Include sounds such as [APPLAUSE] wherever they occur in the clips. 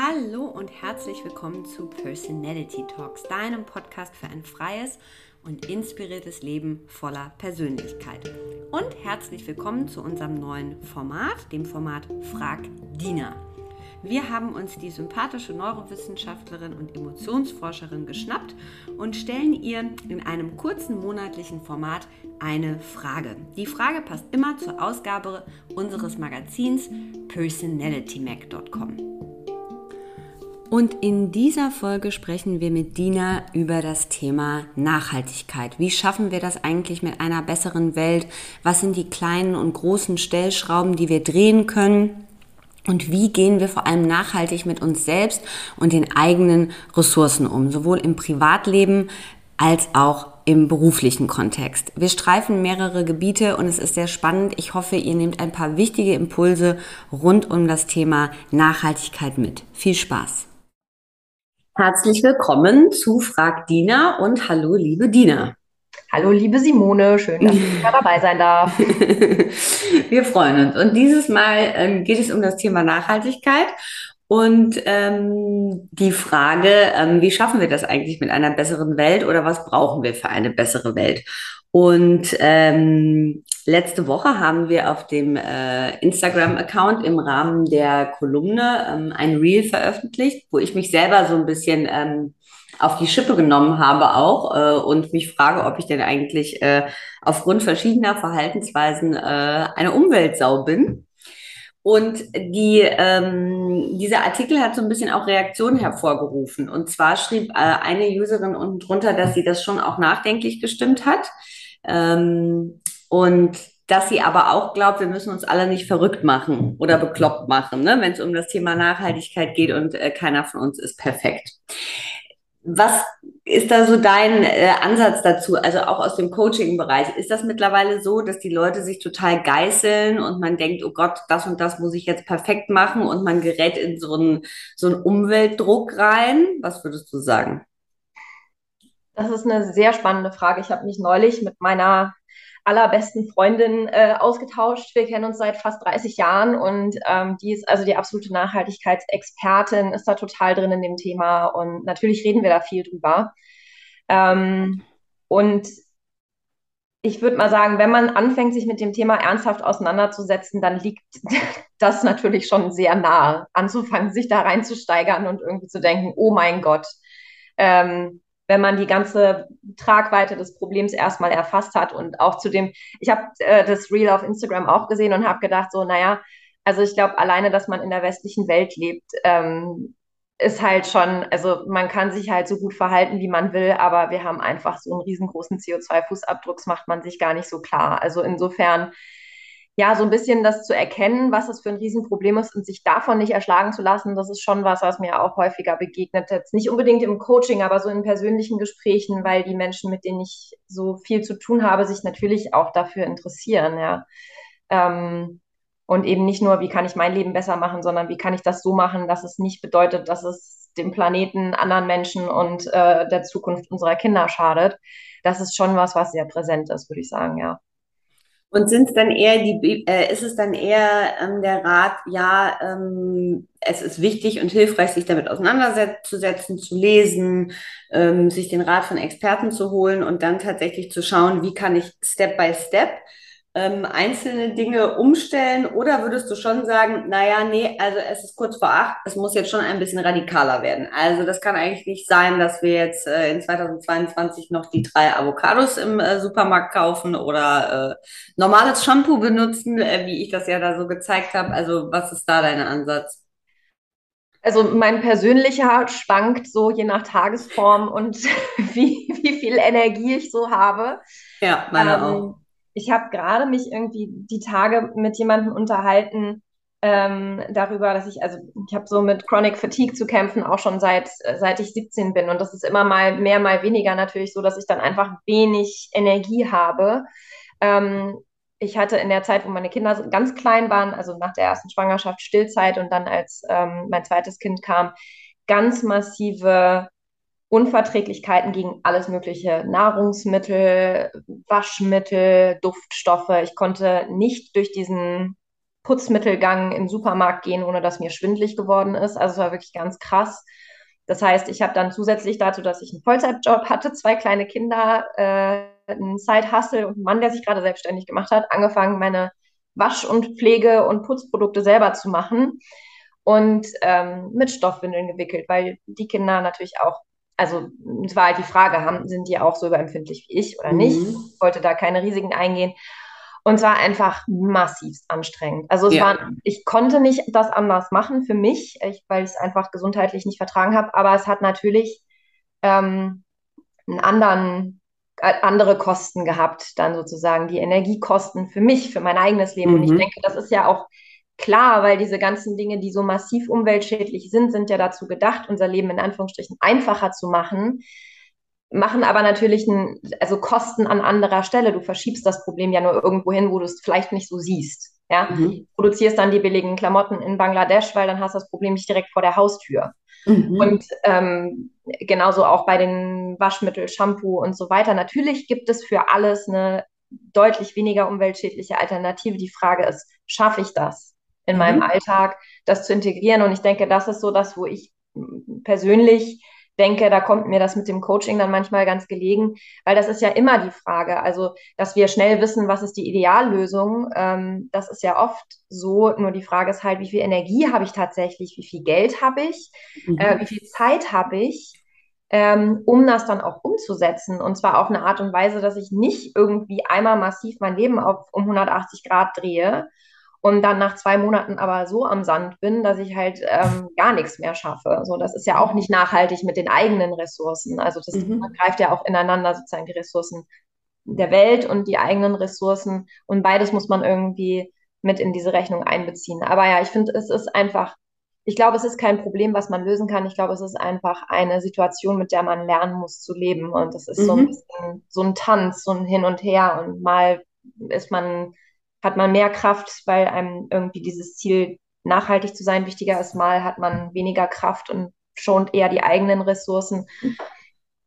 Hallo und herzlich willkommen zu Personality Talks, deinem Podcast für ein freies und inspiriertes Leben voller Persönlichkeit. Und herzlich willkommen zu unserem neuen Format, dem Format Frag Dina. Wir haben uns die sympathische Neurowissenschaftlerin und Emotionsforscherin geschnappt und stellen ihr in einem kurzen monatlichen Format eine Frage. Die Frage passt immer zur Ausgabe unseres Magazins personalitymac.com. Und in dieser Folge sprechen wir mit Dina über das Thema Nachhaltigkeit. Wie schaffen wir das eigentlich mit einer besseren Welt? Was sind die kleinen und großen Stellschrauben, die wir drehen können? Und wie gehen wir vor allem nachhaltig mit uns selbst und den eigenen Ressourcen um, sowohl im Privatleben als auch im beruflichen Kontext. Wir streifen mehrere Gebiete und es ist sehr spannend. Ich hoffe, ihr nehmt ein paar wichtige Impulse rund um das Thema Nachhaltigkeit mit. Viel Spaß! Herzlich willkommen zu Frag Dina und hallo, liebe Dina. Hallo, liebe Simone, schön, dass ich dabei sein darf. [LAUGHS] Wir freuen uns. Und dieses Mal ähm, geht es um das Thema Nachhaltigkeit und ähm, die Frage, ähm, wie schaffen wir das eigentlich mit einer besseren Welt oder was brauchen wir für eine bessere Welt? Und ähm, letzte Woche haben wir auf dem äh, Instagram-Account im Rahmen der Kolumne ähm, ein Reel veröffentlicht, wo ich mich selber so ein bisschen ähm, auf die Schippe genommen habe auch äh, und mich frage, ob ich denn eigentlich äh, aufgrund verschiedener Verhaltensweisen äh, eine Umweltsau bin. Und die, ähm, dieser Artikel hat so ein bisschen auch Reaktionen hervorgerufen. Und zwar schrieb äh, eine Userin unten drunter, dass sie das schon auch nachdenklich gestimmt hat. Ähm, und dass sie aber auch glaubt, wir müssen uns alle nicht verrückt machen oder bekloppt machen, ne, wenn es um das Thema Nachhaltigkeit geht und äh, keiner von uns ist perfekt. Was ist da so dein äh, Ansatz dazu, also auch aus dem Coaching-Bereich? Ist das mittlerweile so, dass die Leute sich total geißeln und man denkt, oh Gott, das und das muss ich jetzt perfekt machen und man gerät in so einen, so einen Umweltdruck rein? Was würdest du sagen? Das ist eine sehr spannende Frage. Ich habe mich neulich mit meiner allerbesten Freundin äh, ausgetauscht. Wir kennen uns seit fast 30 Jahren und ähm, die ist also die absolute Nachhaltigkeitsexpertin, ist da total drin in dem Thema und natürlich reden wir da viel drüber. Ähm, und ich würde mal sagen, wenn man anfängt, sich mit dem Thema ernsthaft auseinanderzusetzen, dann liegt [LAUGHS] das natürlich schon sehr nahe, anzufangen, sich da reinzusteigern und irgendwie zu denken, oh mein Gott, ähm, wenn man die ganze Tragweite des Problems erstmal erfasst hat und auch zu dem, ich habe äh, das Reel auf Instagram auch gesehen und habe gedacht, so, naja, also ich glaube, alleine, dass man in der westlichen Welt lebt, ähm, ist halt schon, also man kann sich halt so gut verhalten, wie man will, aber wir haben einfach so einen riesengroßen CO2-Fußabdruck, macht man sich gar nicht so klar. Also insofern ja, so ein bisschen das zu erkennen, was das für ein Riesenproblem ist und sich davon nicht erschlagen zu lassen, das ist schon was, was mir auch häufiger begegnet. Jetzt nicht unbedingt im Coaching, aber so in persönlichen Gesprächen, weil die Menschen, mit denen ich so viel zu tun habe, sich natürlich auch dafür interessieren, ja. Ähm, und eben nicht nur, wie kann ich mein Leben besser machen, sondern wie kann ich das so machen, dass es nicht bedeutet, dass es dem Planeten, anderen Menschen und äh, der Zukunft unserer Kinder schadet. Das ist schon was, was sehr präsent ist, würde ich sagen, ja. Und sind dann eher die, äh, ist es dann eher ähm, der Rat, ja, ähm, es ist wichtig und hilfreich, sich damit auseinanderzusetzen, zu lesen, ähm, sich den Rat von Experten zu holen und dann tatsächlich zu schauen, wie kann ich Step by Step ähm, einzelne Dinge umstellen? Oder würdest du schon sagen, naja, nee, also es ist kurz vor acht, es muss jetzt schon ein bisschen radikaler werden. Also das kann eigentlich nicht sein, dass wir jetzt äh, in 2022 noch die drei Avocados im äh, Supermarkt kaufen oder äh, normales Shampoo benutzen, äh, wie ich das ja da so gezeigt habe. Also was ist da dein Ansatz? Also mein persönlicher schwankt so je nach Tagesform und [LAUGHS] wie, wie viel Energie ich so habe. Ja, meine ähm, auch ich habe gerade mich irgendwie die Tage mit jemandem unterhalten ähm, darüber, dass ich, also ich habe so mit Chronic Fatigue zu kämpfen, auch schon seit, seit ich 17 bin. Und das ist immer mal mehr, mal weniger natürlich so, dass ich dann einfach wenig Energie habe. Ähm, ich hatte in der Zeit, wo meine Kinder ganz klein waren, also nach der ersten Schwangerschaft Stillzeit und dann als ähm, mein zweites Kind kam, ganz massive Unverträglichkeiten gegen alles mögliche Nahrungsmittel, Waschmittel, Duftstoffe. Ich konnte nicht durch diesen Putzmittelgang in den Supermarkt gehen, ohne dass mir schwindlig geworden ist. Also es war wirklich ganz krass. Das heißt, ich habe dann zusätzlich dazu, dass ich einen Vollzeitjob hatte, zwei kleine Kinder, äh, einen Side-Hustle und einen Mann, der sich gerade selbstständig gemacht hat, angefangen, meine Wasch- und Pflege- und Putzprodukte selber zu machen und ähm, mit Stoffwindeln gewickelt, weil die Kinder natürlich auch, also es war halt die Frage, haben, sind die auch so überempfindlich wie ich oder nicht? Mhm. Ich wollte da keine Risiken eingehen. Und es war einfach massiv anstrengend. Also es ja. war, ich konnte nicht das anders machen für mich, ich, weil ich es einfach gesundheitlich nicht vertragen habe. Aber es hat natürlich ähm, einen anderen, äh, andere Kosten gehabt, dann sozusagen die Energiekosten für mich, für mein eigenes Leben. Mhm. Und ich mhm. denke, das ist ja auch klar, weil diese ganzen Dinge, die so massiv umweltschädlich sind, sind ja dazu gedacht, unser Leben in Anführungsstrichen einfacher zu machen machen aber natürlich ein, also Kosten an anderer Stelle. Du verschiebst das Problem ja nur irgendwo hin, wo du es vielleicht nicht so siehst. Ja, mhm. produzierst dann die billigen Klamotten in Bangladesch, weil dann hast du das Problem nicht direkt vor der Haustür. Mhm. Und ähm, genauso auch bei den Waschmittel, Shampoo und so weiter. Natürlich gibt es für alles eine deutlich weniger umweltschädliche Alternative. Die Frage ist, schaffe ich das in mhm. meinem Alltag, das zu integrieren? Und ich denke, das ist so das, wo ich persönlich denke, da kommt mir das mit dem Coaching dann manchmal ganz gelegen, weil das ist ja immer die Frage. Also, dass wir schnell wissen, was ist die Ideallösung, ähm, das ist ja oft so. Nur die Frage ist halt, wie viel Energie habe ich tatsächlich, wie viel Geld habe ich, mhm. äh, wie viel Zeit habe ich, ähm, um das dann auch umzusetzen. Und zwar auf eine Art und Weise, dass ich nicht irgendwie einmal massiv mein Leben auf um 180 Grad drehe und dann nach zwei Monaten aber so am Sand bin, dass ich halt ähm, gar nichts mehr schaffe. So, das ist ja auch nicht nachhaltig mit den eigenen Ressourcen. Also das mhm. greift ja auch ineinander sozusagen die Ressourcen der Welt und die eigenen Ressourcen und beides muss man irgendwie mit in diese Rechnung einbeziehen. Aber ja, ich finde, es ist einfach, ich glaube, es ist kein Problem, was man lösen kann. Ich glaube, es ist einfach eine Situation, mit der man lernen muss zu leben. Und das ist mhm. so ein mhm. bisschen so ein Tanz, so ein Hin und Her. Und mal ist man hat man mehr Kraft, weil einem irgendwie dieses Ziel nachhaltig zu sein wichtiger ist. Mal hat man weniger Kraft und schont eher die eigenen Ressourcen.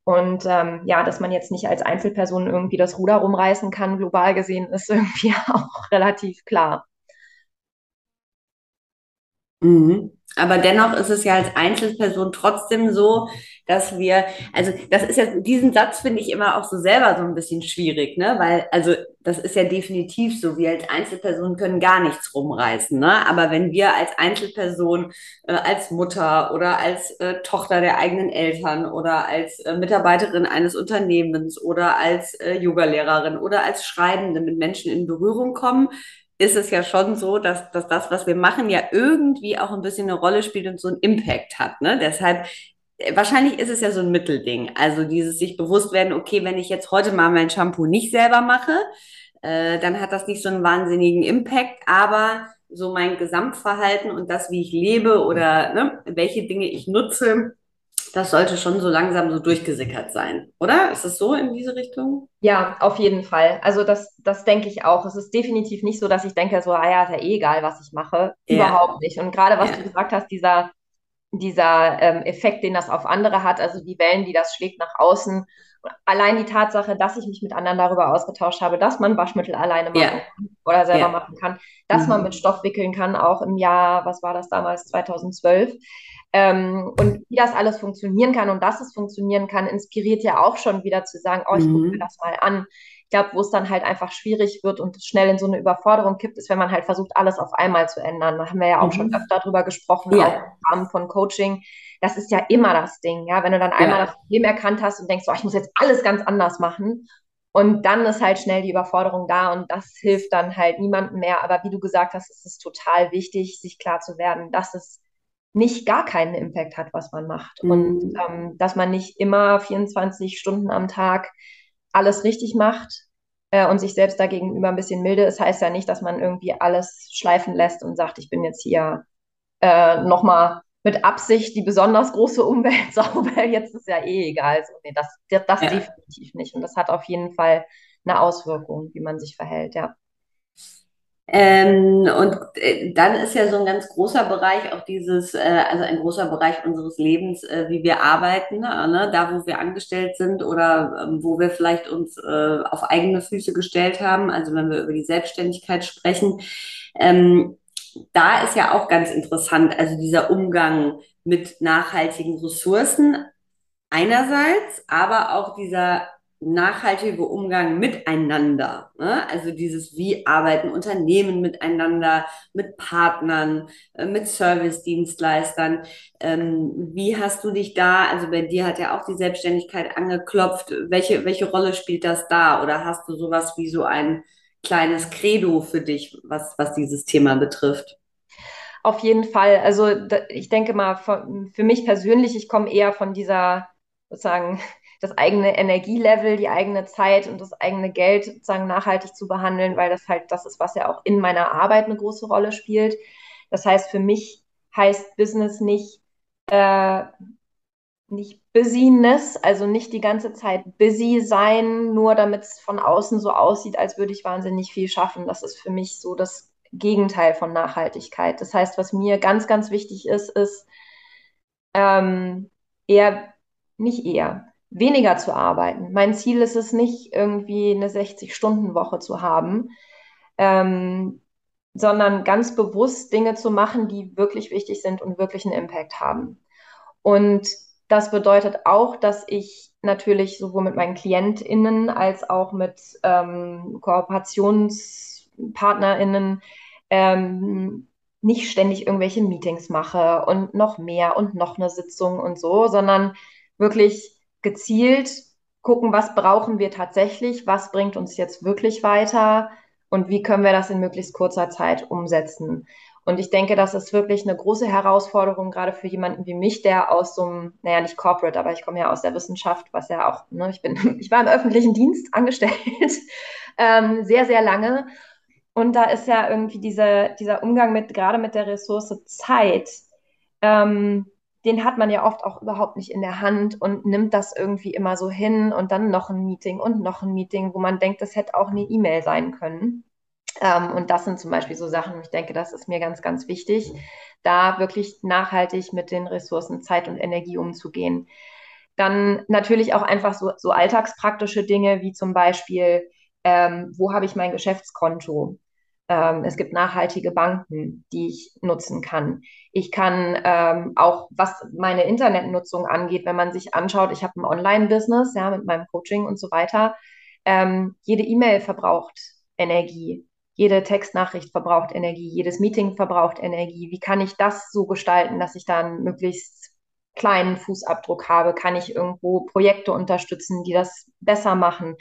Und ähm, ja, dass man jetzt nicht als Einzelperson irgendwie das Ruder rumreißen kann, global gesehen, ist [LAUGHS] irgendwie auch relativ klar. Mhm. Aber dennoch ist es ja als Einzelperson trotzdem so, dass wir, also das ist ja, diesen Satz finde ich immer auch so selber so ein bisschen schwierig, ne? Weil, also das ist ja definitiv so, wir als Einzelperson können gar nichts rumreißen, ne? Aber wenn wir als Einzelperson, äh, als Mutter oder als äh, Tochter der eigenen Eltern oder als äh, Mitarbeiterin eines Unternehmens oder als äh, Yogalehrerin oder als Schreibende mit Menschen in Berührung kommen, ist es ja schon so, dass, dass das, was wir machen, ja irgendwie auch ein bisschen eine Rolle spielt und so einen Impact hat. Ne? Deshalb, äh, wahrscheinlich ist es ja so ein Mittelding. Also dieses sich bewusst werden, okay, wenn ich jetzt heute mal mein Shampoo nicht selber mache, äh, dann hat das nicht so einen wahnsinnigen Impact, aber so mein Gesamtverhalten und das, wie ich lebe oder ne, welche Dinge ich nutze, das sollte schon so langsam so durchgesickert sein, oder? Ist es so in diese Richtung? Ja, auf jeden Fall. Also das, das denke ich auch. Es ist definitiv nicht so, dass ich denke, so, ah ja, ist ja eh egal, was ich mache. Ja. Überhaupt nicht. Und gerade was ja. du gesagt hast, dieser, dieser ähm, Effekt, den das auf andere hat, also die Wellen, die das schlägt nach außen. Allein die Tatsache, dass ich mich mit anderen darüber ausgetauscht habe, dass man Waschmittel alleine machen kann oder selber machen kann, dass mhm. man mit Stoff wickeln kann, auch im Jahr, was war das damals, 2012 ähm, und wie das alles funktionieren kann und dass es funktionieren kann, inspiriert ja auch schon wieder zu sagen, oh, ich mhm. gucke mir das mal an. Ich glaube, wo es dann halt einfach schwierig wird und schnell in so eine Überforderung kippt, ist, wenn man halt versucht, alles auf einmal zu ändern. Da haben wir ja auch mhm. schon öfter drüber gesprochen, ja. auch im Rahmen von Coaching. Das ist ja immer das Ding, ja. Wenn du dann einmal ja. das Problem erkannt hast und denkst, oh, ich muss jetzt alles ganz anders machen. Und dann ist halt schnell die Überforderung da und das hilft dann halt niemandem mehr. Aber wie du gesagt hast, ist es total wichtig, sich klar zu werden, dass es nicht gar keinen Impact hat, was man macht. Mhm. Und ähm, dass man nicht immer 24 Stunden am Tag alles richtig macht äh, und sich selbst dagegenüber ein bisschen milde ist, heißt ja nicht, dass man irgendwie alles schleifen lässt und sagt, ich bin jetzt hier äh, nochmal mit Absicht die besonders große Umwelt [LAUGHS] sauber, jetzt ist ja eh egal. So, nee, das das ja. definitiv nicht. Und das hat auf jeden Fall eine Auswirkung, wie man sich verhält, ja. Ähm, und äh, dann ist ja so ein ganz großer Bereich auch dieses, äh, also ein großer Bereich unseres Lebens, äh, wie wir arbeiten, ne? da wo wir angestellt sind oder ähm, wo wir vielleicht uns äh, auf eigene Füße gestellt haben, also wenn wir über die Selbstständigkeit sprechen. Ähm, da ist ja auch ganz interessant, also dieser Umgang mit nachhaltigen Ressourcen einerseits, aber auch dieser nachhaltige Umgang miteinander. Ne? Also dieses, wie arbeiten Unternehmen miteinander, mit Partnern, äh, mit Service-Dienstleistern. Ähm, wie hast du dich da, also bei dir hat ja auch die Selbstständigkeit angeklopft. Welche, welche Rolle spielt das da? Oder hast du sowas wie so ein kleines Credo für dich, was, was dieses Thema betrifft? Auf jeden Fall. Also ich denke mal, für mich persönlich, ich komme eher von dieser sozusagen das eigene Energielevel, die eigene Zeit und das eigene Geld sozusagen nachhaltig zu behandeln, weil das halt das ist, was ja auch in meiner Arbeit eine große Rolle spielt. Das heißt, für mich heißt Business nicht, äh, nicht Busyness, also nicht die ganze Zeit busy sein, nur damit es von außen so aussieht, als würde ich wahnsinnig viel schaffen. Das ist für mich so das Gegenteil von Nachhaltigkeit. Das heißt, was mir ganz, ganz wichtig ist, ist ähm, eher, nicht eher, weniger zu arbeiten. Mein Ziel ist es nicht, irgendwie eine 60-Stunden-Woche zu haben, ähm, sondern ganz bewusst Dinge zu machen, die wirklich wichtig sind und wirklich einen Impact haben. Und das bedeutet auch, dass ich natürlich sowohl mit meinen KlientInnen als auch mit ähm, KooperationspartnerInnen ähm, nicht ständig irgendwelche Meetings mache und noch mehr und noch eine Sitzung und so, sondern wirklich gezielt gucken, was brauchen wir tatsächlich, was bringt uns jetzt wirklich weiter und wie können wir das in möglichst kurzer Zeit umsetzen. Und ich denke, das ist wirklich eine große Herausforderung, gerade für jemanden wie mich, der aus so einem, naja, nicht Corporate, aber ich komme ja aus der Wissenschaft, was ja auch, ne, ich bin, [LAUGHS] ich war im öffentlichen Dienst [LAUGHS] angestellt, ähm, sehr, sehr lange. Und da ist ja irgendwie diese, dieser Umgang mit, gerade mit der Ressource Zeit, ähm, den hat man ja oft auch überhaupt nicht in der Hand und nimmt das irgendwie immer so hin und dann noch ein Meeting und noch ein Meeting, wo man denkt, das hätte auch eine E-Mail sein können. Ähm, und das sind zum Beispiel so Sachen, ich denke, das ist mir ganz, ganz wichtig, da wirklich nachhaltig mit den Ressourcen Zeit und Energie umzugehen. Dann natürlich auch einfach so, so alltagspraktische Dinge wie zum Beispiel, ähm, wo habe ich mein Geschäftskonto? Ähm, es gibt nachhaltige Banken, die ich nutzen kann. Ich kann ähm, auch, was meine Internetnutzung angeht, wenn man sich anschaut, ich habe ein Online-Business, ja, mit meinem Coaching und so weiter. Ähm, jede E-Mail verbraucht Energie. Jede Textnachricht verbraucht Energie. Jedes Meeting verbraucht Energie. Wie kann ich das so gestalten, dass ich dann möglichst kleinen Fußabdruck habe? Kann ich irgendwo Projekte unterstützen, die das besser machen?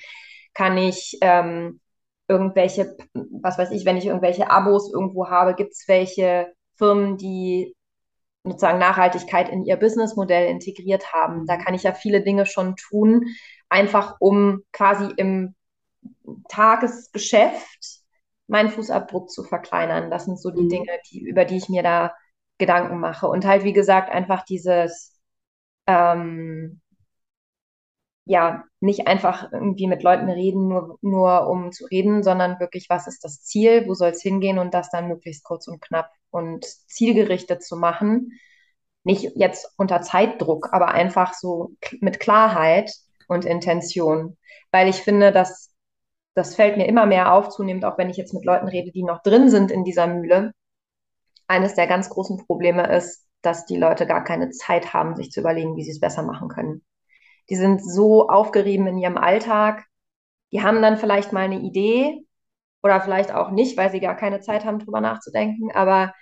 Kann ich ähm, irgendwelche, was weiß ich, wenn ich irgendwelche Abos irgendwo habe, gibt es welche Firmen, die sozusagen Nachhaltigkeit in ihr Businessmodell integriert haben. Da kann ich ja viele Dinge schon tun, einfach um quasi im Tagesgeschäft meinen Fußabdruck zu verkleinern. Das sind so die mhm. Dinge, die, über die ich mir da Gedanken mache. Und halt, wie gesagt, einfach dieses, ähm, ja, nicht einfach irgendwie mit Leuten reden, nur, nur um zu reden, sondern wirklich, was ist das Ziel, wo soll es hingehen und das dann möglichst kurz und knapp und zielgerichtet zu machen. Nicht jetzt unter Zeitdruck, aber einfach so mit Klarheit und Intention. Weil ich finde, dass das fällt mir immer mehr auf, zunehmend auch wenn ich jetzt mit Leuten rede, die noch drin sind in dieser Mühle. Eines der ganz großen Probleme ist, dass die Leute gar keine Zeit haben, sich zu überlegen, wie sie es besser machen können. Die sind so aufgerieben in ihrem Alltag. Die haben dann vielleicht mal eine Idee oder vielleicht auch nicht, weil sie gar keine Zeit haben, drüber nachzudenken. Aber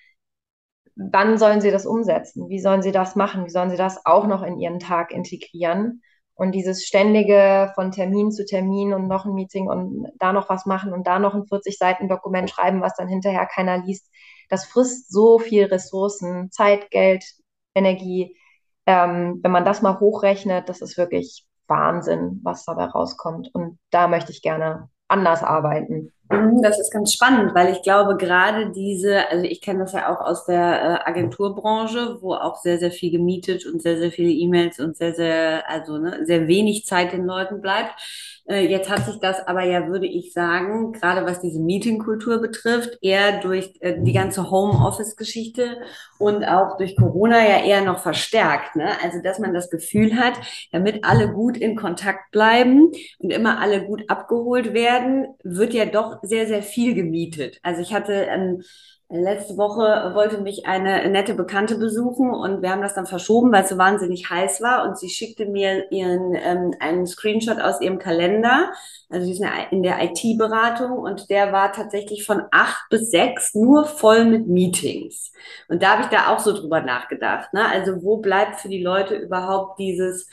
wann sollen sie das umsetzen? Wie sollen sie das machen? Wie sollen sie das auch noch in ihren Tag integrieren? Und dieses ständige von Termin zu Termin und noch ein Meeting und da noch was machen und da noch ein 40 Seiten Dokument schreiben, was dann hinterher keiner liest, das frisst so viel Ressourcen, Zeit, Geld, Energie, ähm, wenn man das mal hochrechnet, das ist wirklich Wahnsinn, was dabei rauskommt. Und da möchte ich gerne anders arbeiten. Mhm, das ist ganz spannend, weil ich glaube, gerade diese, also ich kenne das ja auch aus der äh, Agenturbranche, wo auch sehr, sehr viel gemietet und sehr, sehr viele E-Mails und sehr, sehr, also ne, sehr wenig Zeit den Leuten bleibt. Äh, jetzt hat sich das aber ja, würde ich sagen, gerade was diese Meetingkultur betrifft, eher durch äh, die ganze Homeoffice-Geschichte und auch durch Corona ja eher noch verstärkt. Ne? Also, dass man das Gefühl hat, damit alle gut in Kontakt bleiben und immer alle gut abgeholt werden, wird ja doch sehr, sehr viel gemietet. Also ich hatte ähm, Letzte Woche wollte mich eine nette Bekannte besuchen und wir haben das dann verschoben, weil es so wahnsinnig heiß war. Und sie schickte mir ihren ähm, einen Screenshot aus ihrem Kalender. Also sie ist in der IT-Beratung und der war tatsächlich von acht bis sechs nur voll mit Meetings. Und da habe ich da auch so drüber nachgedacht. Ne? Also wo bleibt für die Leute überhaupt dieses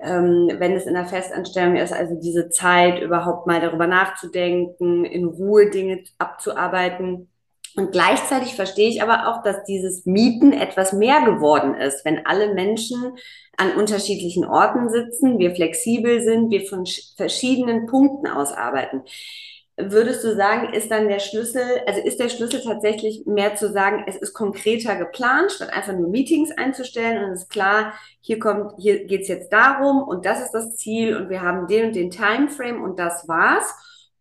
ähm, wenn es in der Festanstellung ist, also diese Zeit überhaupt mal darüber nachzudenken, in Ruhe Dinge abzuarbeiten. Und gleichzeitig verstehe ich aber auch, dass dieses Mieten etwas mehr geworden ist, wenn alle Menschen an unterschiedlichen Orten sitzen, wir flexibel sind, wir von verschiedenen Punkten aus arbeiten. Würdest du sagen, ist dann der Schlüssel, also ist der Schlüssel tatsächlich mehr zu sagen, es ist konkreter geplant, statt einfach nur Meetings einzustellen und es ist klar, hier kommt, hier geht's jetzt darum und das ist das Ziel und wir haben den und den Timeframe und das war's?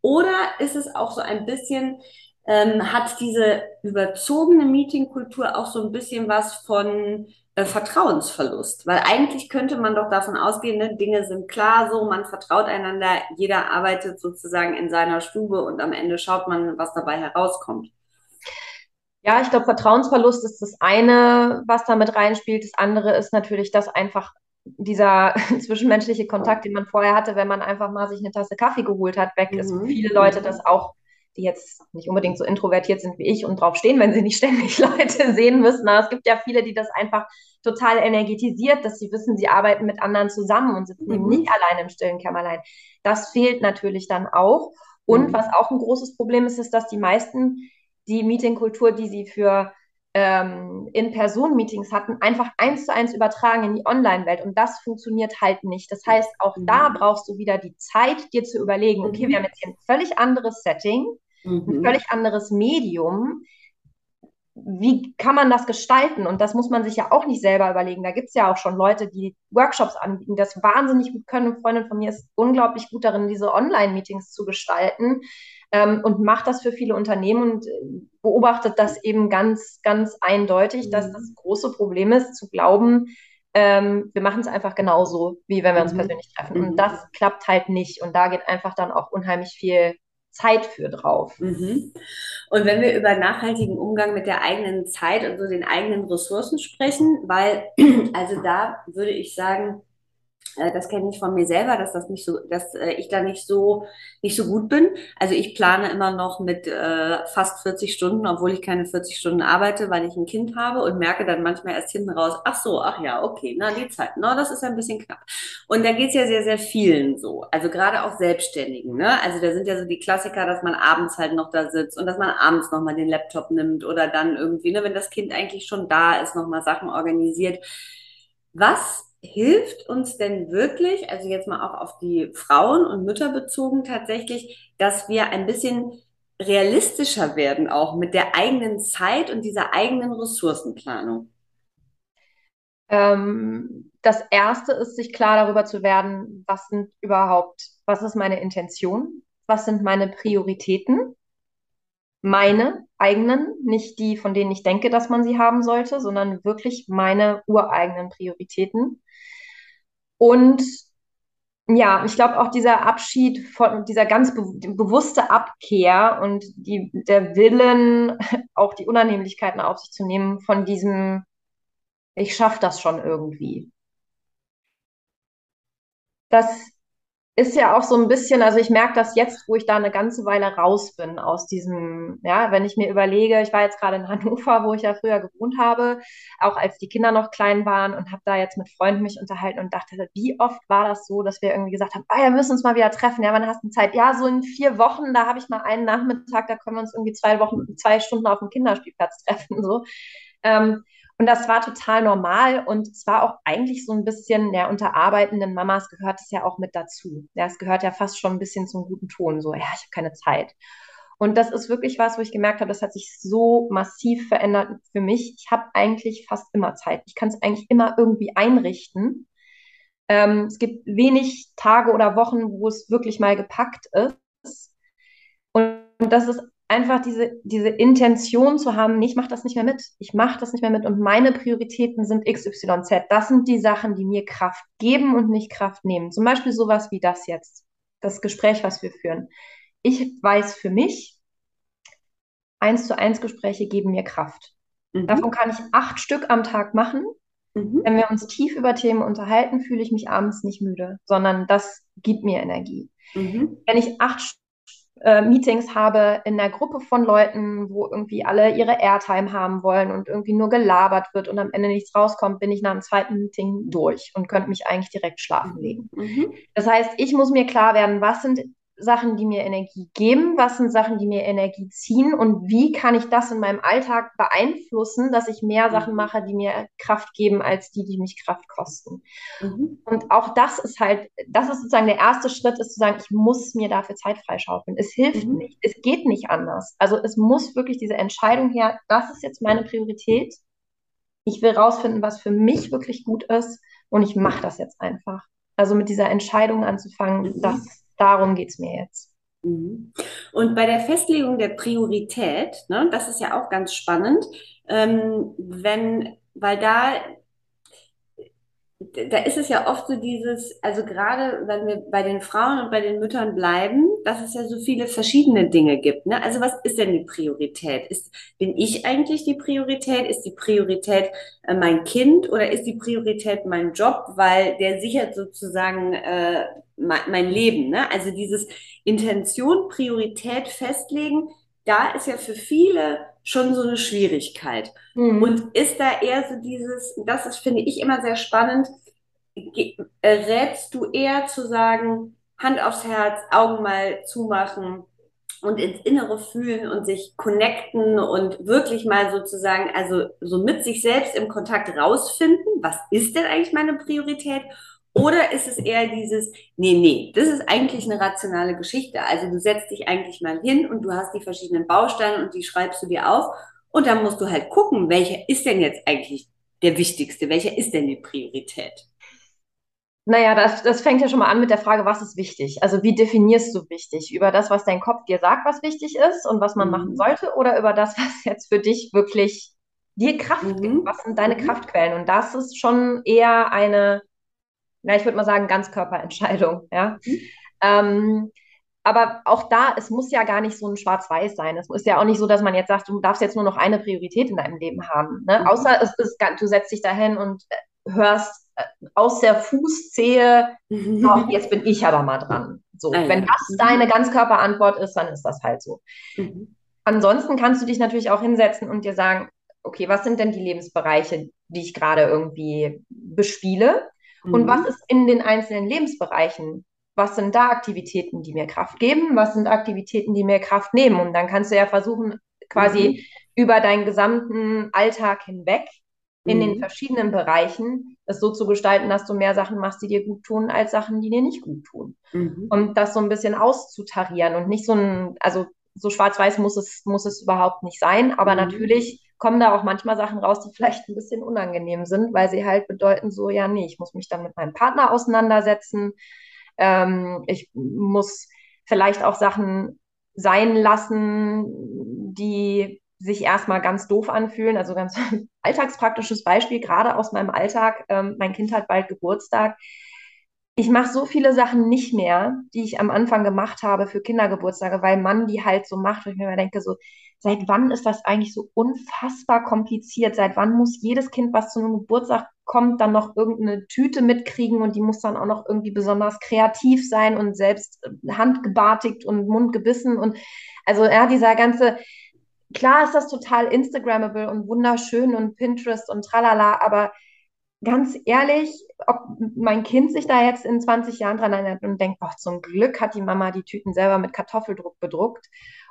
Oder ist es auch so ein bisschen, ähm, hat diese überzogene Meetingkultur auch so ein bisschen was von äh, Vertrauensverlust? Weil eigentlich könnte man doch davon ausgehen, ne, Dinge sind klar so, man vertraut einander, jeder arbeitet sozusagen in seiner Stube und am Ende schaut man, was dabei herauskommt. Ja, ich glaube, Vertrauensverlust ist das eine, was da mit reinspielt. Das andere ist natürlich, dass einfach dieser [LAUGHS] zwischenmenschliche Kontakt, den man vorher hatte, wenn man einfach mal sich eine Tasse Kaffee geholt hat, weg ist. Mhm. Viele Leute das auch die jetzt nicht unbedingt so introvertiert sind wie ich und drauf stehen, wenn sie nicht ständig [LAUGHS] Leute sehen müssen. Aber es gibt ja viele, die das einfach total energetisiert, dass sie wissen, sie arbeiten mit anderen zusammen und sitzen mhm. eben nicht allein im stillen Kämmerlein. Das fehlt natürlich dann auch. Und mhm. was auch ein großes Problem ist, ist, dass die meisten die Meetingkultur, die sie für ähm, In-Person-Meetings hatten, einfach eins zu eins übertragen in die Online-Welt. Und das funktioniert halt nicht. Das heißt, auch mhm. da brauchst du wieder die Zeit, dir zu überlegen, okay, mhm. wir haben jetzt hier ein völlig anderes Setting mhm. ein völlig anderes Medium. Wie kann man das gestalten? Und das muss man sich ja auch nicht selber überlegen. Da gibt es ja auch schon Leute, die Workshops anbieten, das wahnsinnig gut können. Eine Freundin von mir ist unglaublich gut darin, diese Online-Meetings zu gestalten ähm, und macht das für viele Unternehmen und äh, beobachtet das eben ganz, ganz eindeutig, mhm. dass das große Problem ist, zu glauben, ähm, wir machen es einfach genauso, wie wenn wir uns mhm. persönlich treffen. Und mhm. das klappt halt nicht. Und da geht einfach dann auch unheimlich viel Zeit für drauf. Mhm. Und wenn wir über nachhaltigen Umgang mit der eigenen Zeit und so den eigenen Ressourcen sprechen, weil, [CLEARS THROAT] also da würde ich sagen, das kenne ich von mir selber, dass das nicht so, dass äh, ich da nicht so nicht so gut bin. Also ich plane immer noch mit äh, fast 40 Stunden, obwohl ich keine 40 Stunden arbeite, weil ich ein Kind habe und merke dann manchmal erst hinten raus, ach so, ach ja, okay, na die Zeit, na das ist ein bisschen knapp. Und da geht's ja sehr sehr vielen so, also gerade auch Selbstständigen. Ne? Also da sind ja so die Klassiker, dass man abends halt noch da sitzt und dass man abends noch mal den Laptop nimmt oder dann irgendwie, ne, wenn das Kind eigentlich schon da ist, noch mal Sachen organisiert. Was hilft uns denn wirklich, also jetzt mal auch auf die Frauen und Mütter bezogen tatsächlich, dass wir ein bisschen realistischer werden auch mit der eigenen Zeit und dieser eigenen Ressourcenplanung? Ähm, das erste ist, sich klar darüber zu werden, was sind überhaupt, was ist meine Intention, was sind meine Prioritäten, meine eigenen, nicht die, von denen ich denke, dass man sie haben sollte, sondern wirklich meine ureigenen Prioritäten. Und ja, ich glaube auch dieser Abschied von dieser ganz be bewusste Abkehr und die, der Willen, [LAUGHS] auch die Unannehmlichkeiten auf sich zu nehmen von diesem, ich schaffe das schon irgendwie. Das ist ja auch so ein bisschen, also ich merke das jetzt, wo ich da eine ganze Weile raus bin aus diesem, ja, wenn ich mir überlege, ich war jetzt gerade in [LAUGHS] Hannover, wo ich ja früher gewohnt habe, auch als die Kinder noch klein waren und habe da jetzt mit Freunden mich unterhalten und dachte, wie oft war das so, dass wir irgendwie gesagt haben, ah, wir müssen uns mal wieder treffen, ja, wann hast du Zeit? Ja, so in vier Wochen, da habe ich mal einen Nachmittag, da können wir uns irgendwie zwei Wochen, zwei Stunden auf dem Kinderspielplatz [LAUGHS] treffen, so. Ähm, und das war total normal und es war auch eigentlich so ein bisschen, ja, unter arbeitenden Mamas gehört es ja auch mit dazu. Ja, es gehört ja fast schon ein bisschen zum guten Ton, so, ja, ich habe keine Zeit. Und das ist wirklich was, wo ich gemerkt habe, das hat sich so massiv verändert für mich. Ich habe eigentlich fast immer Zeit. Ich kann es eigentlich immer irgendwie einrichten. Ähm, es gibt wenig Tage oder Wochen, wo es wirklich mal gepackt ist. Und das ist einfach diese, diese Intention zu haben, nee, ich mache das nicht mehr mit. Ich mache das nicht mehr mit und meine Prioritäten sind XYZ. Das sind die Sachen, die mir Kraft geben und nicht Kraft nehmen. Zum Beispiel sowas wie das jetzt, das Gespräch, was wir führen. Ich weiß für mich, eins zu eins Gespräche geben mir Kraft. Mhm. Davon kann ich acht Stück am Tag machen. Mhm. Wenn wir uns tief über Themen unterhalten, fühle ich mich abends nicht müde, sondern das gibt mir Energie. Mhm. Wenn ich acht äh, Meetings habe in einer Gruppe von Leuten, wo irgendwie alle ihre Airtime haben wollen und irgendwie nur gelabert wird und am Ende nichts rauskommt, bin ich nach dem zweiten Meeting durch und könnte mich eigentlich direkt schlafen legen. Mhm. Das heißt, ich muss mir klar werden, was sind Sachen, die mir Energie geben, was sind Sachen, die mir Energie ziehen und wie kann ich das in meinem Alltag beeinflussen, dass ich mehr Sachen mhm. mache, die mir Kraft geben, als die, die mich Kraft kosten. Mhm. Und auch das ist halt, das ist sozusagen der erste Schritt, ist zu sagen, ich muss mir dafür Zeit freischaufeln. Es hilft mhm. nicht, es geht nicht anders. Also es muss wirklich diese Entscheidung her, das ist jetzt meine Priorität. Ich will rausfinden, was für mich wirklich gut ist und ich mache das jetzt einfach. Also mit dieser Entscheidung anzufangen, mhm. das Darum geht es mir jetzt. Mhm. Und bei der Festlegung der Priorität, ne, das ist ja auch ganz spannend, ähm, wenn, weil da da ist es ja oft so dieses, also gerade wenn wir bei den Frauen und bei den Müttern bleiben, dass es ja so viele verschiedene Dinge gibt. Ne? Also was ist denn die Priorität? Ist, bin ich eigentlich die Priorität? Ist die Priorität äh, mein Kind oder ist die Priorität mein Job? Weil der sichert sozusagen äh, mein, mein Leben. Ne? Also dieses Intention, Priorität festlegen, da ist ja für viele schon so eine Schwierigkeit. Mhm. Und ist da eher so dieses, das ist, finde ich immer sehr spannend, rätst du eher zu sagen, Hand aufs Herz, Augen mal zumachen und ins Innere fühlen und sich connecten und wirklich mal sozusagen, also so mit sich selbst im Kontakt rausfinden, was ist denn eigentlich meine Priorität oder ist es eher dieses, nee, nee, das ist eigentlich eine rationale Geschichte. Also du setzt dich eigentlich mal hin und du hast die verschiedenen Bausteine und die schreibst du dir auf. Und dann musst du halt gucken, welcher ist denn jetzt eigentlich der wichtigste? Welcher ist denn die Priorität? Naja, das, das fängt ja schon mal an mit der Frage, was ist wichtig? Also wie definierst du wichtig? Über das, was dein Kopf dir sagt, was wichtig ist und was man mhm. machen sollte, oder über das, [LAUGHS] was jetzt für dich wirklich dir Kraft mhm. gibt? Was sind deine mhm. Kraftquellen? Und das ist schon eher eine na, ich würde mal sagen, Ganzkörperentscheidung, ja. Mhm. Ähm, aber auch da, es muss ja gar nicht so ein Schwarz-Weiß sein. Es ist ja auch nicht so, dass man jetzt sagt, du darfst jetzt nur noch eine Priorität in deinem Leben haben. Ne? Mhm. Außer es ist, du setzt dich dahin und äh, hörst aus der Fußzehe, mhm. oh, jetzt bin ich aber mal dran. So, ah, wenn das mhm. deine Ganzkörperantwort ist, dann ist das halt so. Mhm. Ansonsten kannst du dich natürlich auch hinsetzen und dir sagen, okay, was sind denn die Lebensbereiche, die ich gerade irgendwie bespiele? Und mhm. was ist in den einzelnen Lebensbereichen? Was sind da Aktivitäten, die mir Kraft geben? Was sind Aktivitäten, die mir Kraft nehmen? Und dann kannst du ja versuchen, quasi mhm. über deinen gesamten Alltag hinweg in den mhm. verschiedenen Bereichen es so zu gestalten, dass du mehr Sachen machst, die dir gut tun, als Sachen, die dir nicht gut tun. Mhm. Und das so ein bisschen auszutarieren und nicht so ein, also so schwarz-weiß muss es, muss es überhaupt nicht sein, aber mhm. natürlich kommen da auch manchmal Sachen raus, die vielleicht ein bisschen unangenehm sind, weil sie halt bedeuten so, ja, nee, ich muss mich dann mit meinem Partner auseinandersetzen. Ähm, ich muss vielleicht auch Sachen sein lassen, die sich erstmal ganz doof anfühlen. Also ganz [LAUGHS] alltagspraktisches Beispiel, gerade aus meinem Alltag. Ähm, mein Kind hat bald Geburtstag. Ich mache so viele Sachen nicht mehr, die ich am Anfang gemacht habe für Kindergeburtstage, weil man die halt so macht. Und ich mir immer denke, so, seit wann ist das eigentlich so unfassbar kompliziert? Seit wann muss jedes Kind, was zu einem Geburtstag kommt, dann noch irgendeine Tüte mitkriegen und die muss dann auch noch irgendwie besonders kreativ sein und selbst äh, handgebartigt und mundgebissen und also ja, dieser ganze, klar ist das total Instagrammable und wunderschön und Pinterest und tralala, aber ganz ehrlich, ob mein Kind sich da jetzt in 20 Jahren dran erinnert und denkt, boah, zum Glück hat die Mama die Tüten selber mit Kartoffeldruck bedruckt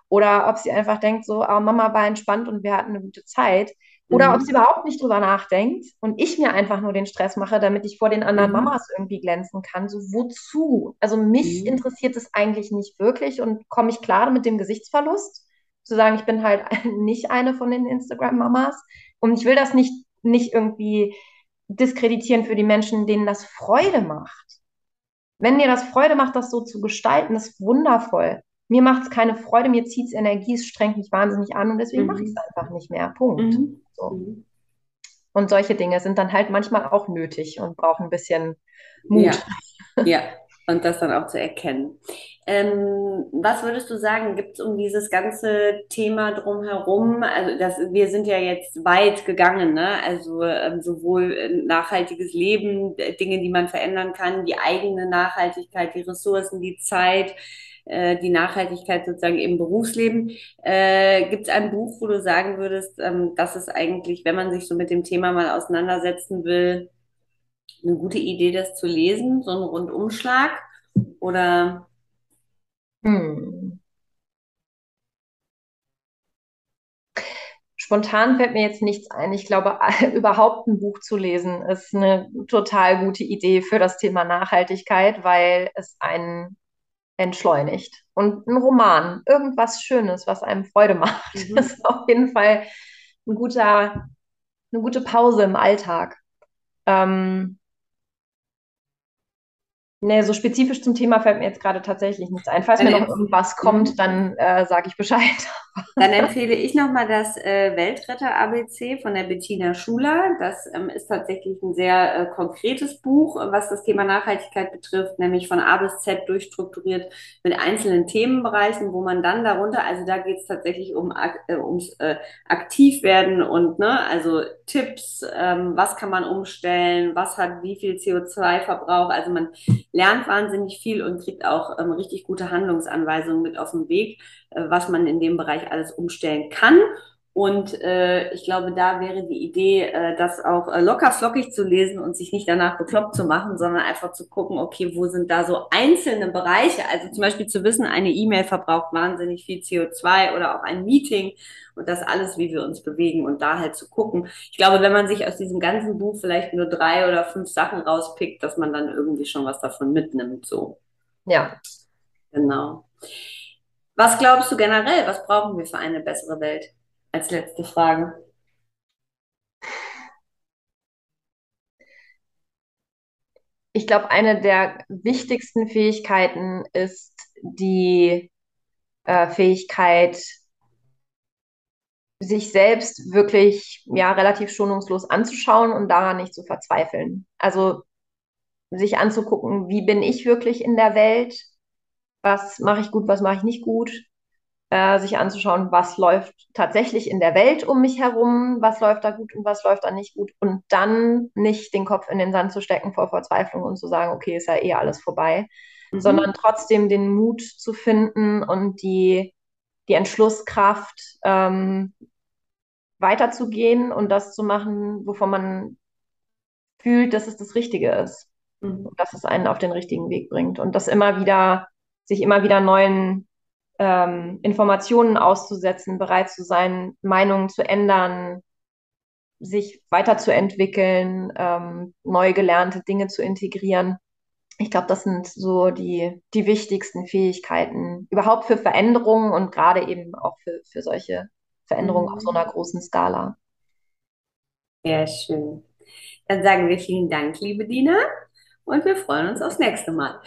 oder ob sie einfach denkt, so, oh, Mama war entspannt und wir hatten eine gute Zeit. Oder mhm. ob sie überhaupt nicht drüber nachdenkt und ich mir einfach nur den Stress mache, damit ich vor den anderen mhm. Mamas irgendwie glänzen kann. So, wozu? Also mich mhm. interessiert es eigentlich nicht wirklich und komme ich klar mit dem Gesichtsverlust, zu sagen, ich bin halt [LAUGHS] nicht eine von den Instagram-Mamas. Und ich will das nicht, nicht irgendwie diskreditieren für die Menschen, denen das Freude macht. Wenn dir das Freude macht, das so zu gestalten, ist wundervoll mir macht es keine Freude, mir zieht es Energie, es strengt mich wahnsinnig an und deswegen mhm. mache ich es einfach nicht mehr. Punkt. Mhm. So. Mhm. Und solche Dinge sind dann halt manchmal auch nötig und brauchen ein bisschen Mut. Ja. ja. Und das dann auch zu erkennen. Ähm, was würdest du sagen, gibt es um dieses ganze Thema drumherum? Also das, wir sind ja jetzt weit gegangen, ne? Also ähm, sowohl nachhaltiges Leben, Dinge, die man verändern kann, die eigene Nachhaltigkeit, die Ressourcen, die Zeit, äh, die Nachhaltigkeit sozusagen im Berufsleben. Äh, gibt es ein Buch, wo du sagen würdest, ähm, das ist eigentlich, wenn man sich so mit dem Thema mal auseinandersetzen will, eine gute Idee, das zu lesen, so ein Rundumschlag? Oder? Hm. Spontan fällt mir jetzt nichts ein. Ich glaube, [LAUGHS] überhaupt ein Buch zu lesen ist eine total gute Idee für das Thema Nachhaltigkeit, weil es einen entschleunigt. Und ein Roman, irgendwas Schönes, was einem Freude macht, mhm. [LAUGHS] ist auf jeden Fall ein guter, eine gute Pause im Alltag. Ähm, Nee, so spezifisch zum Thema fällt mir jetzt gerade tatsächlich nichts ein. Falls dann mir noch irgendwas kommt, mhm. dann äh, sage ich Bescheid. [LAUGHS] Dann empfehle ich nochmal das äh, Weltretter-ABC von der Bettina Schuler. Das ähm, ist tatsächlich ein sehr äh, konkretes Buch, was das Thema Nachhaltigkeit betrifft, nämlich von A bis Z durchstrukturiert mit einzelnen Themenbereichen, wo man dann darunter, also da geht es tatsächlich um äh, ums äh, Aktivwerden und ne, also Tipps, ähm, was kann man umstellen, was hat wie viel CO2-Verbrauch, also man lernt wahnsinnig viel und kriegt auch ähm, richtig gute Handlungsanweisungen mit auf den Weg, äh, was man in dem Bereich alles umstellen kann. Und äh, ich glaube, da wäre die Idee, äh, das auch äh, locker flockig zu lesen und sich nicht danach bekloppt zu machen, sondern einfach zu gucken, okay, wo sind da so einzelne Bereiche? Also zum Beispiel zu wissen, eine E-Mail verbraucht wahnsinnig viel CO2 oder auch ein Meeting und das alles, wie wir uns bewegen und da halt zu gucken. Ich glaube, wenn man sich aus diesem ganzen Buch vielleicht nur drei oder fünf Sachen rauspickt, dass man dann irgendwie schon was davon mitnimmt, so. Ja. Genau. Was glaubst du generell? Was brauchen wir für eine bessere Welt? Als letzte Frage. Ich glaube, eine der wichtigsten Fähigkeiten ist die äh, Fähigkeit, sich selbst wirklich ja relativ schonungslos anzuschauen und daran nicht zu verzweifeln. Also sich anzugucken, wie bin ich wirklich in der Welt, was mache ich gut, was mache ich nicht gut, äh, sich anzuschauen, was läuft tatsächlich in der Welt um mich herum, was läuft da gut und was läuft da nicht gut und dann nicht den Kopf in den Sand zu stecken vor Verzweiflung und zu sagen, okay, ist ja eh alles vorbei, mhm. sondern trotzdem den Mut zu finden und die, die Entschlusskraft, ähm, weiterzugehen und das zu machen, wovon man fühlt, dass es das Richtige ist. Mhm. Und dass es einen auf den richtigen Weg bringt. Und das immer wieder, sich immer wieder neuen ähm, Informationen auszusetzen, bereit zu sein, Meinungen zu ändern, sich weiterzuentwickeln, ähm, neu gelernte Dinge zu integrieren. Ich glaube, das sind so die, die wichtigsten Fähigkeiten überhaupt für Veränderungen und gerade eben auch für, für solche Veränderungen mhm. auf so einer großen Skala. Sehr schön. Dann sagen wir vielen Dank, liebe Dina, und wir freuen uns aufs nächste Mal.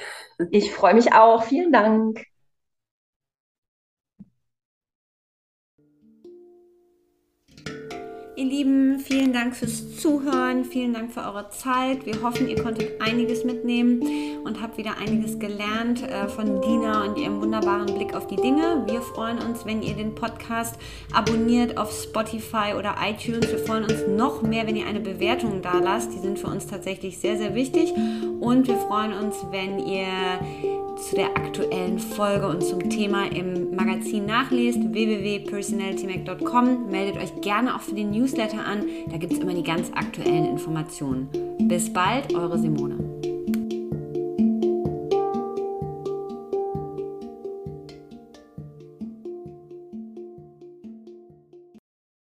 Ich freue mich auch. Vielen Dank. Ihr Lieben, vielen Dank fürs Zuhören, vielen Dank für eure Zeit. Wir hoffen, ihr konntet einiges mitnehmen und habt wieder einiges gelernt äh, von Dina und ihrem wunderbaren Blick auf die Dinge. Wir freuen uns, wenn ihr den Podcast abonniert auf Spotify oder iTunes. Wir freuen uns noch mehr, wenn ihr eine Bewertung da lasst. Die sind für uns tatsächlich sehr, sehr wichtig. Und wir freuen uns, wenn ihr zu der aktuellen Folge und zum Thema im Magazin nachlest, www.personalitymac.com. Meldet euch gerne auch für den Newsletter an, da gibt es immer die ganz aktuellen Informationen. Bis bald, eure Simone.